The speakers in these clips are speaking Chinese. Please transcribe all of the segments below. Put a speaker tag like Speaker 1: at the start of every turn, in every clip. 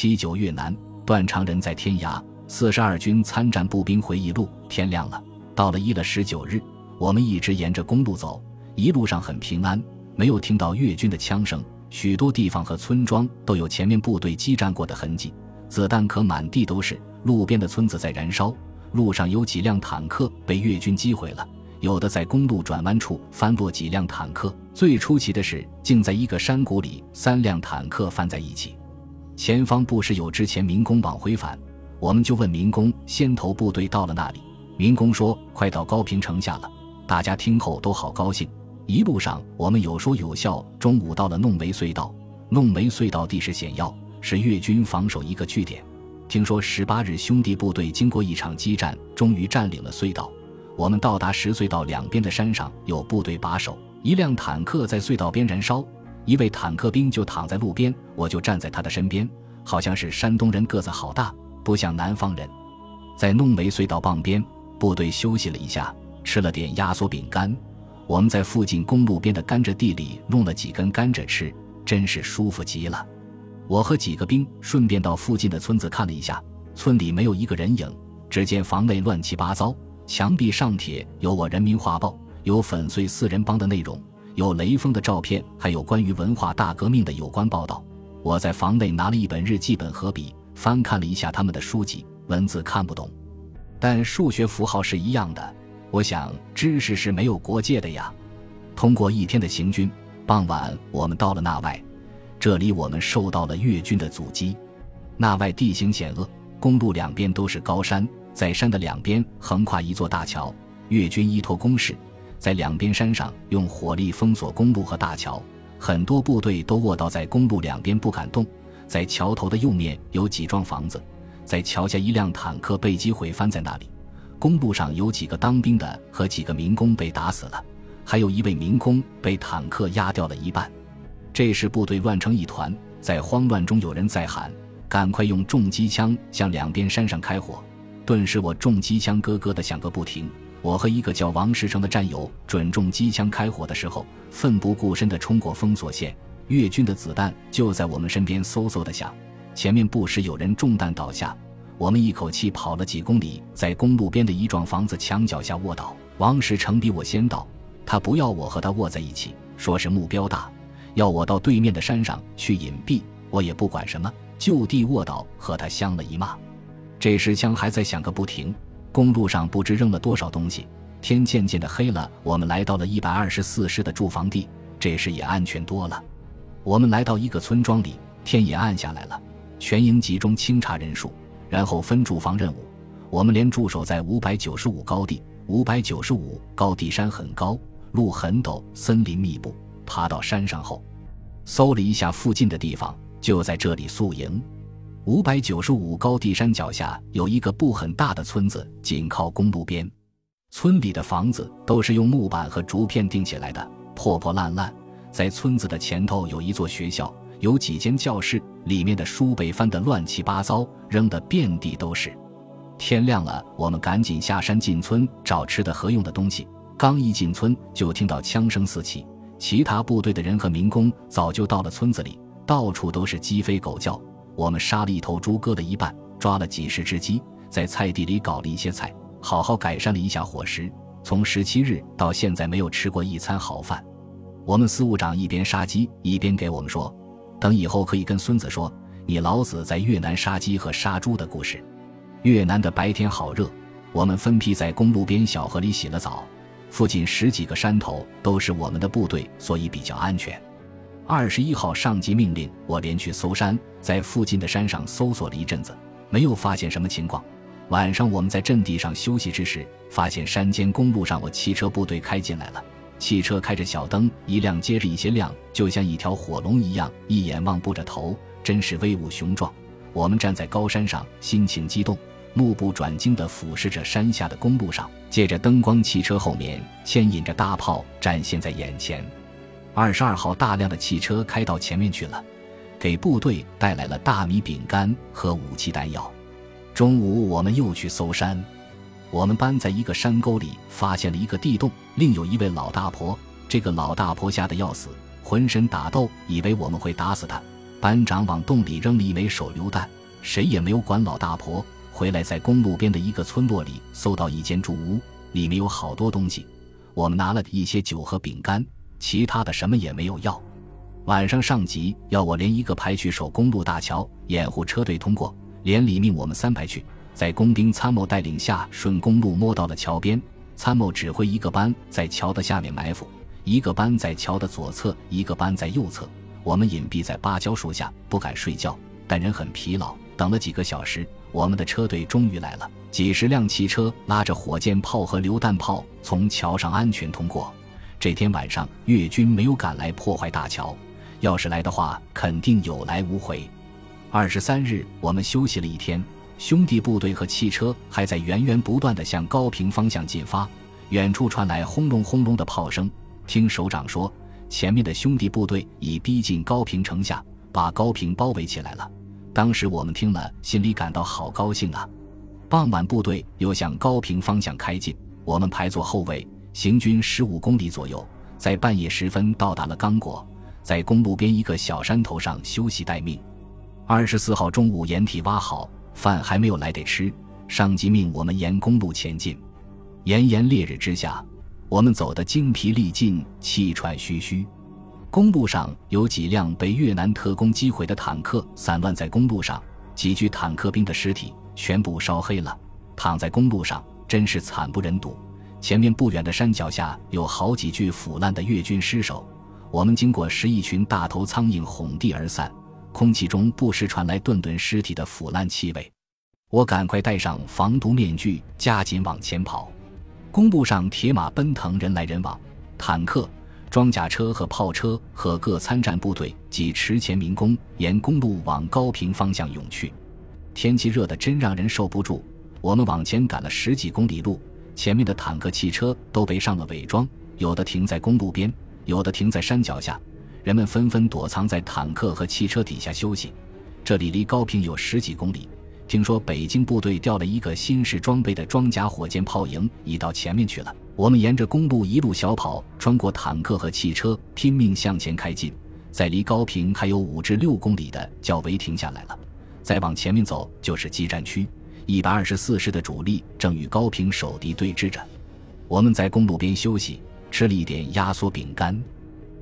Speaker 1: 七九越南，段长人在天涯。四十二军参战步兵回忆录。天亮了，到了一月十九日，我们一直沿着公路走，一路上很平安，没有听到越军的枪声。许多地方和村庄都有前面部队激战过的痕迹，子弹壳满地都是。路边的村子在燃烧，路上有几辆坦克被越军击毁了，有的在公路转弯处翻落几辆坦克。最出奇的是，竟在一个山谷里，三辆坦克翻在一起。前方不时有之前民工往回返。我们就问民工：“先头部队到了那里？”民工说：“快到高平城下了。”大家听后都好高兴。一路上我们有说有笑。中午到了弄梅隧道，弄梅隧道地势险要，是越军防守一个据点。听说十八日兄弟部队经过一场激战，终于占领了隧道。我们到达十，隧道两边的山上有部队把守，一辆坦克在隧道边燃烧，一位坦克兵就躺在路边，我就站在他的身边，好像是山东人，个子好大。不像南方人，在弄梅隧道傍边，部队休息了一下，吃了点压缩饼干。我们在附近公路边的甘蔗地里弄了几根甘蔗吃，真是舒服极了。我和几个兵顺便到附近的村子看了一下，村里没有一个人影，只见房内乱七八糟，墙壁上贴有我人民画报，有粉碎四人帮的内容，有雷锋的照片，还有关于文化大革命的有关报道。我在房内拿了一本日记本和笔。翻看了一下他们的书籍，文字看不懂，但数学符号是一样的。我想，知识是没有国界的呀。通过一天的行军，傍晚我们到了那外，这里我们受到了越军的阻击。那外地形险恶，公路两边都是高山，在山的两边横跨一座大桥。越军依托工事，在两边山上用火力封锁公路和大桥，很多部队都卧倒在公路两边不敢动。在桥头的右面有几幢房子，在桥下一辆坦克被击毁翻在那里。公路上有几个当兵的和几个民工被打死了，还有一位民工被坦克压掉了一半。这时部队乱成一团，在慌乱中有人在喊：“赶快用重机枪向两边山上开火！”顿时我重机枪咯咯的响个不停。我和一个叫王石成的战友准中机枪开火的时候，奋不顾身地冲过封锁线。越军的子弹就在我们身边嗖嗖的响，前面不时有人中弹倒下，我们一口气跑了几公里，在公路边的一幢房子墙脚下卧倒。王石成比我先到，他不要我和他卧在一起，说是目标大，要我到对面的山上去隐蔽。我也不管什么，就地卧倒，和他相了一骂。这时枪还在响个不停，公路上不知扔了多少东西。天渐渐的黑了，我们来到了一百二十四师的驻防地，这时也安全多了。我们来到一个村庄里，天也暗下来了。全营集中清查人数，然后分驻防任务。我们连驻守在五百九十五高地。五百九十五高地山很高，路很陡，森林密布。爬到山上后，搜了一下附近的地方，就在这里宿营。五百九十五高地山脚下有一个不很大的村子，紧靠公路边。村里的房子都是用木板和竹片钉起来的，破破烂烂。在村子的前头有一座学校，有几间教室，里面的书被翻得乱七八糟，扔得遍地都是。天亮了，我们赶紧下山进村找吃的和用的东西。刚一进村，就听到枪声四起，其他部队的人和民工早就到了村子里，到处都是鸡飞狗叫。我们杀了一头猪，割了一半，抓了几十只鸡，在菜地里搞了一些菜，好好改善了一下伙食。从十七日到现在，没有吃过一餐好饭。我们司务长一边杀鸡一边给我们说：“等以后可以跟孙子说你老子在越南杀鸡和杀猪的故事。”越南的白天好热，我们分批在公路边小河里洗了澡。附近十几个山头都是我们的部队，所以比较安全。二十一号上级命令我连去搜山，在附近的山上搜索了一阵子，没有发现什么情况。晚上我们在阵地上休息之时，发现山间公路上我汽车部队开进来了。汽车开着小灯，一辆接着一些亮，就像一条火龙一样，一眼望不着头，真是威武雄壮。我们站在高山上，心情激动，目不转睛地俯视着山下的公路上，借着灯光，汽车后面牵引着大炮展现在眼前。二十二号大量的汽车开到前面去了，给部队带来了大米、饼干和武器弹药。中午我们又去搜山。我们班在一个山沟里发现了一个地洞，另有一位老大婆。这个老大婆吓得要死，浑身打抖，以为我们会打死她。班长往洞里扔了一枚手榴弹，谁也没有管老大婆。回来在公路边的一个村落里搜到一间住屋，里面有好多东西。我们拿了一些酒和饼干，其他的什么也没有要。晚上上级要我连一个排去守公路大桥，掩护车队通过，连里命我们三排去，在工兵参谋带领下顺公路摸到了桥边。参谋指挥一个班在桥的下面埋伏，一个班在桥的左侧，一个班在右侧。我们隐蔽在芭蕉树下，不敢睡觉，但人很疲劳。等了几个小时，我们的车队终于来了。几十辆汽车拉着火箭炮和榴弹炮从桥上安全通过。这天晚上，越军没有赶来破坏大桥，要是来的话，肯定有来无回。二十三日，我们休息了一天，兄弟部队和汽车还在源源不断地向高平方向进发。远处传来轰隆轰隆的炮声，听首长说，前面的兄弟部队已逼近高平城下，把高平包围起来了。当时我们听了，心里感到好高兴啊！傍晚，部队又向高平方向开进，我们排作后卫，行军十五公里左右，在半夜时分到达了刚果，在公路边一个小山头上休息待命。二十四号中午，掩体挖好，饭还没有来得吃，上级命我们沿公路前进。炎炎烈日之下，我们走得精疲力尽，气喘吁吁。公路上有几辆被越南特工击毁的坦克散乱在公路上，几具坦克兵的尸体全部烧黑了，躺在公路上，真是惨不忍睹。前面不远的山脚下有好几具腐烂的越军尸首，我们经过时，一群大头苍蝇哄地而散，空气中不时传来顿顿尸体的腐烂气味。我赶快戴上防毒面具，加紧往前跑。公路上铁马奔腾，人来人往，坦克。装甲车和炮车和各参战部队及池前民工沿公路往高平方向涌去。天气热得真让人受不住。我们往前赶了十几公里路，前面的坦克、汽车都被上了伪装，有的停在公路边，有的停在山脚下。人们纷纷躲藏在坦克和汽车底下休息。这里离高平有十几公里。听说北京部队调了一个新式装备的装甲火箭炮营，已到前面去了。我们沿着公路一路小跑，穿过坦克和汽车，拼命向前开进。在离高平还有五至六公里的叫围停下来了。再往前面走就是激战区，一百二十四师的主力正与高平守敌对峙着。我们在公路边休息，吃了一点压缩饼干。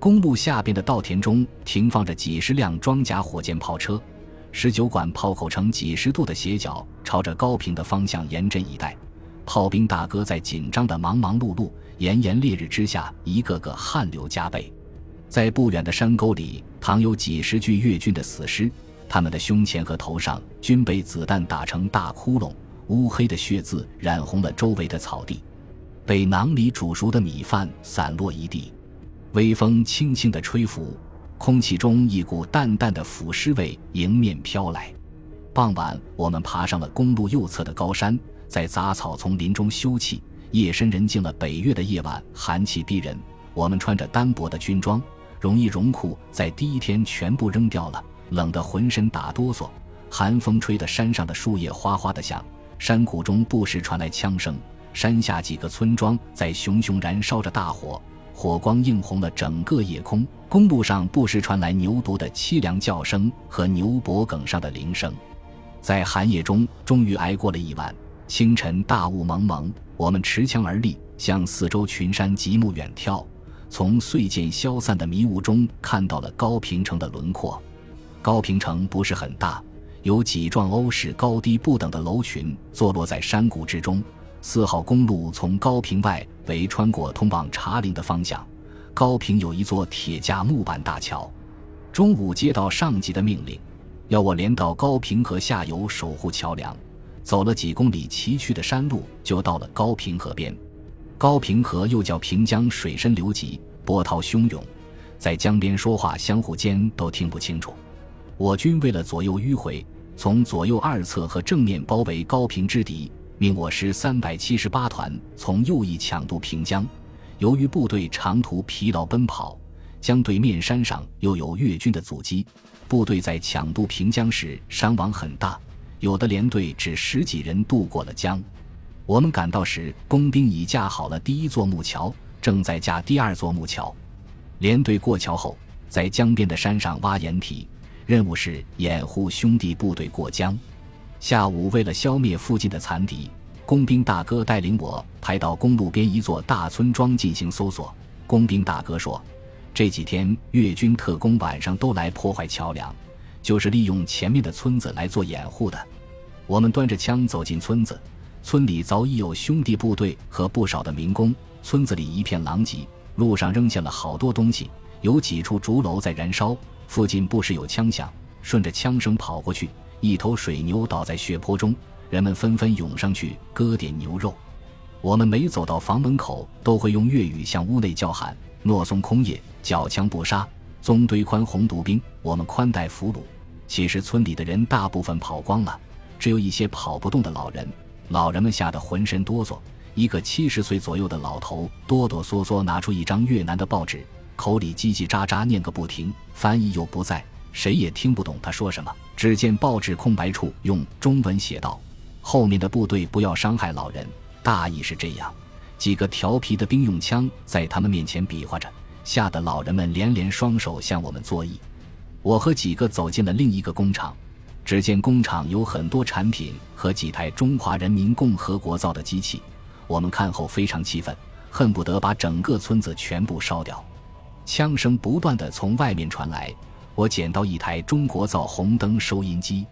Speaker 1: 公路下边的稻田中停放着几十辆装甲火箭炮车，十九管炮口呈几十度的斜角，朝着高平的方向严阵以待。炮兵大哥在紧张的忙忙碌碌、炎炎烈日之下，一个个汗流浃背。在不远的山沟里，躺有几十具越军的死尸，他们的胸前和头上均被子弹打成大窟窿，乌黑的血渍染红了周围的草地。被囊里煮熟的米饭散落一地，微风轻轻地吹拂，空气中一股淡淡的腐尸味迎面飘来。傍晚，我们爬上了公路右侧的高山。在杂草丛林中休憩，夜深人静了。北岳的夜晚寒气逼人，我们穿着单薄的军装，绒衣绒裤在第一天全部扔掉了，冷得浑身打哆嗦。寒风吹得山上的树叶哗哗的响，山谷中不时传来枪声。山下几个村庄在熊熊燃烧着大火，火光映红了整个夜空。公路上不时传来牛犊的凄凉叫声和牛脖梗上的铃声。在寒夜中，终于挨过了一晚。清晨，大雾蒙蒙，我们持枪而立，向四周群山极目远眺，从碎剑消散的迷雾中看到了高平城的轮廓。高平城不是很大，有几幢欧式高低不等的楼群坐落在山谷之中。四号公路从高平外围穿过，通往茶陵的方向。高平有一座铁架木板大桥。中午接到上级的命令，要我连到高平河下游守护桥梁。走了几公里崎岖的山路，就到了高平河边。高平河又叫平江，水深流急，波涛汹涌，在江边说话，相互间都听不清楚。我军为了左右迂回，从左右二侧和正面包围高平之敌，命我师三百七十八团从右翼抢渡平江。由于部队长途疲劳奔跑，江对面山上又有越军的阻击，部队在抢渡平江时伤亡很大。有的连队只十几人渡过了江，我们赶到时，工兵已架好了第一座木桥，正在架第二座木桥。连队过桥后，在江边的山上挖掩体，任务是掩护兄弟部队过江。下午，为了消灭附近的残敌，工兵大哥带领我排到公路边一座大村庄进行搜索。工兵大哥说：“这几天越军特工晚上都来破坏桥梁，就是利用前面的村子来做掩护的。”我们端着枪走进村子，村里早已有兄弟部队和不少的民工。村子里一片狼藉，路上扔下了好多东西，有几处竹楼在燃烧，附近不时有枪响。顺着枪声跑过去。一头水牛倒在血泊中，人们纷纷涌上去割点牛肉。我们每走到房门口，都会用粤语向屋内叫喊：“诺松空叶，缴枪不杀，宗堆宽红毒兵。”我们宽待俘虏。其实村里的人大部分跑光了，只有一些跑不动的老人。老人们吓得浑身哆嗦。一个七十岁左右的老头哆哆嗦嗦拿出一张越南的报纸，口里叽叽喳喳念个不停，翻译又不在。谁也听不懂他说什么。只见报纸空白处用中文写道：“后面的部队不要伤害老人。”大意是这样。几个调皮的兵用枪在他们面前比划着，吓得老人们连连双手向我们作揖。我和几个走进了另一个工厂，只见工厂有很多产品和几台中华人民共和国造的机器。我们看后非常气愤，恨不得把整个村子全部烧掉。枪声不断的从外面传来。我捡到一台中国造红灯收音机，